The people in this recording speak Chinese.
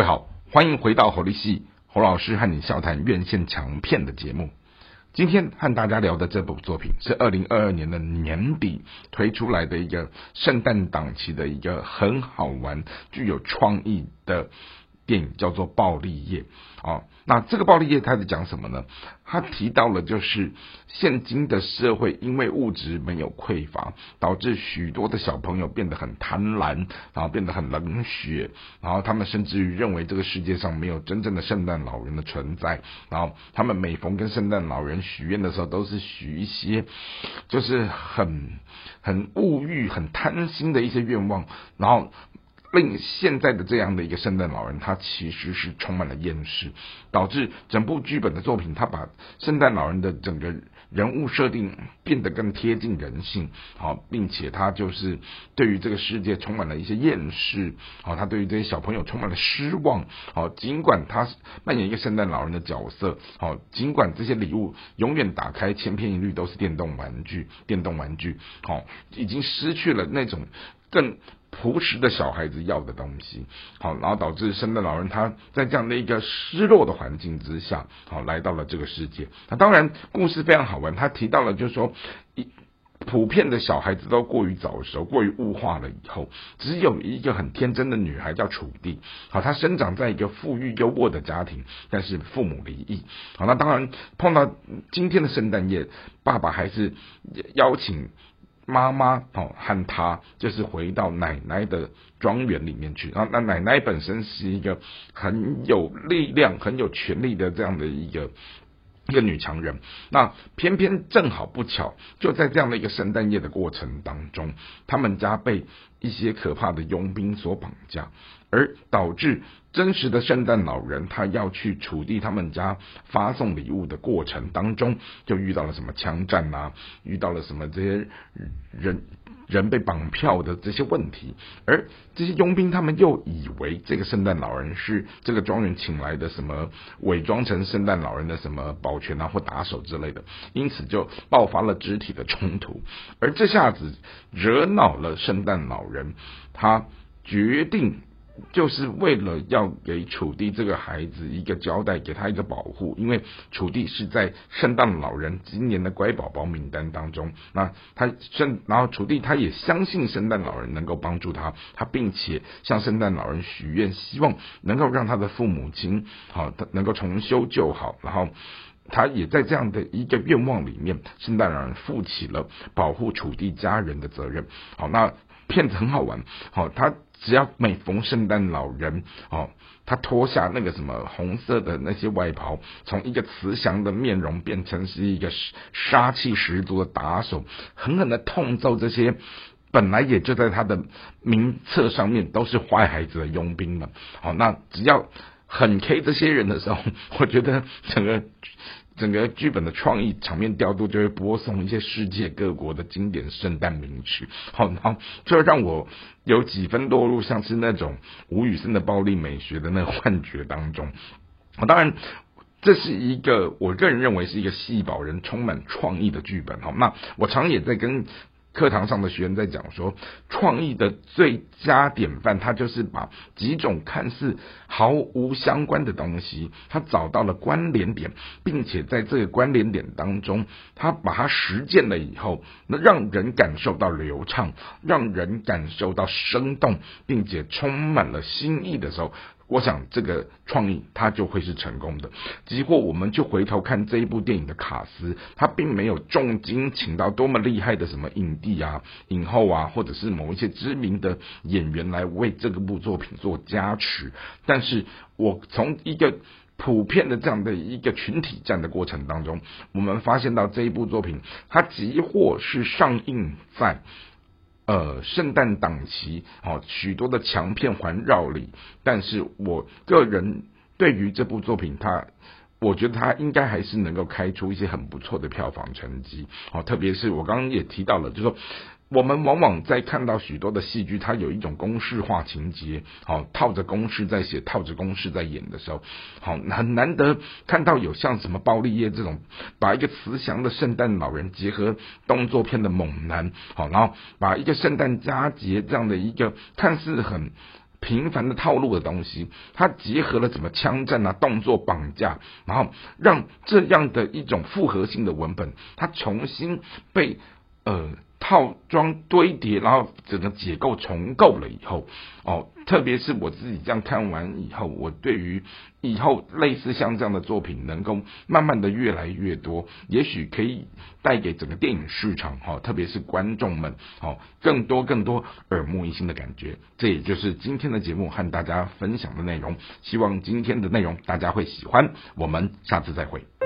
位好，欢迎回到侯立系侯老师和你笑谈院线强片的节目。今天和大家聊的这部作品是二零二二年的年底推出来的一个圣诞档期的一个很好玩、具有创意的。电影叫做《暴力夜》啊，那这个《暴力夜》它是讲什么呢？它提到了就是现今的社会因为物质没有匮乏，导致许多的小朋友变得很贪婪，然后变得很冷血，然后他们甚至于认为这个世界上没有真正的圣诞老人的存在，然后他们每逢跟圣诞老人许愿的时候，都是许一些就是很很物欲、很贪心的一些愿望，然后。令现在的这样的一个圣诞老人，他其实是充满了厌世，导致整部剧本的作品，他把圣诞老人的整个人物设定变得更贴近人性，好，并且他就是对于这个世界充满了一些厌世，好，他对于这些小朋友充满了失望，好，尽管他扮演一个圣诞老人的角色，好，尽管这些礼物永远打开千篇一律都是电动玩具，电动玩具，好，已经失去了那种更。朴实的小孩子要的东西，好，然后导致圣诞老人他在这样的一个失落的环境之下，好，来到了这个世界。那当然，故事非常好玩。他提到了，就是说，一普遍的小孩子都过于早熟，过于物化了以后，只有一个很天真的女孩叫楚地。好，她生长在一个富裕优渥的家庭，但是父母离异。好，那当然碰到今天的圣诞夜，爸爸还是邀请。妈妈哦，和他就是回到奶奶的庄园里面去。然后，那奶奶本身是一个很有力量、很有权力的这样的一个一个女强人。那偏偏正好不巧，就在这样的一个圣诞夜的过程当中，他们家被一些可怕的佣兵所绑架。而导致真实的圣诞老人，他要去楚地他们家发送礼物的过程当中，就遇到了什么枪战啊，遇到了什么这些人人被绑票的这些问题，而这些佣兵他们又以为这个圣诞老人是这个庄园请来的什么伪装成圣诞老人的什么保全啊或打手之类的，因此就爆发了肢体的冲突，而这下子惹恼了圣诞老人，人他决定。就是为了要给楚地这个孩子一个交代，给他一个保护，因为楚地是在圣诞老人今年的乖宝宝名单当中。那他圣，然后楚地他也相信圣诞老人能够帮助他，他并且向圣诞老人许愿，希望能够让他的父母亲好，他能够重修旧好。然后他也在这样的一个愿望里面，圣诞老人负起了保护楚地家人的责任。好，那片子很好玩。好，他。只要每逢圣诞老人哦，他脱下那个什么红色的那些外袍，从一个慈祥的面容变成是一个杀气十足的打手，狠狠的痛揍这些本来也就在他的名册上面都是坏孩子的佣兵们。好，那只要很 K 这些人的时候，我觉得整个。整个剧本的创意、场面调度就会播送一些世界各国的经典圣诞名曲，好，然后就让我有几分落入像是那种吴宇森的暴力美学的那个幻觉当中。当然，这是一个我个人认为是一个戏宝人充满创意的剧本。好，那我常也在跟。课堂上的学员在讲说，创意的最佳典范，他就是把几种看似毫无相关的东西，他找到了关联点，并且在这个关联点当中，他把它实践了以后，那让人感受到流畅，让人感受到生动，并且充满了新意的时候。我想这个创意它就会是成功的。几乎我们就回头看这一部电影的卡斯，他并没有重金请到多么厉害的什么影帝啊、影后啊，或者是某一些知名的演员来为这个部作品做加持。但是我从一个普遍的这样的一个群体战的过程当中，我们发现到这一部作品，它几乎是上映在。呃，圣诞档期，哦，许多的强片环绕里，但是我个人对于这部作品，它，我觉得它应该还是能够开出一些很不错的票房成绩，好，特别是我刚刚也提到了，就说。我们往往在看到许多的戏剧，它有一种公式化情节，好套着公式在写，套着公式在演的时候，好很难得看到有像什么暴力夜这种，把一个慈祥的圣诞老人结合动作片的猛男，好然后把一个圣诞佳节这样的一个看似很平凡的套路的东西，它结合了什么枪战啊、动作绑架，然后让这样的一种复合性的文本，它重新被呃。套装堆叠，然后整个结构重构了以后，哦，特别是我自己这样看完以后，我对于以后类似像这样的作品，能够慢慢的越来越多，也许可以带给整个电影市场哈，特别是观众们，哦，更多更多耳目一新的感觉。这也就是今天的节目和大家分享的内容，希望今天的内容大家会喜欢。我们下次再会。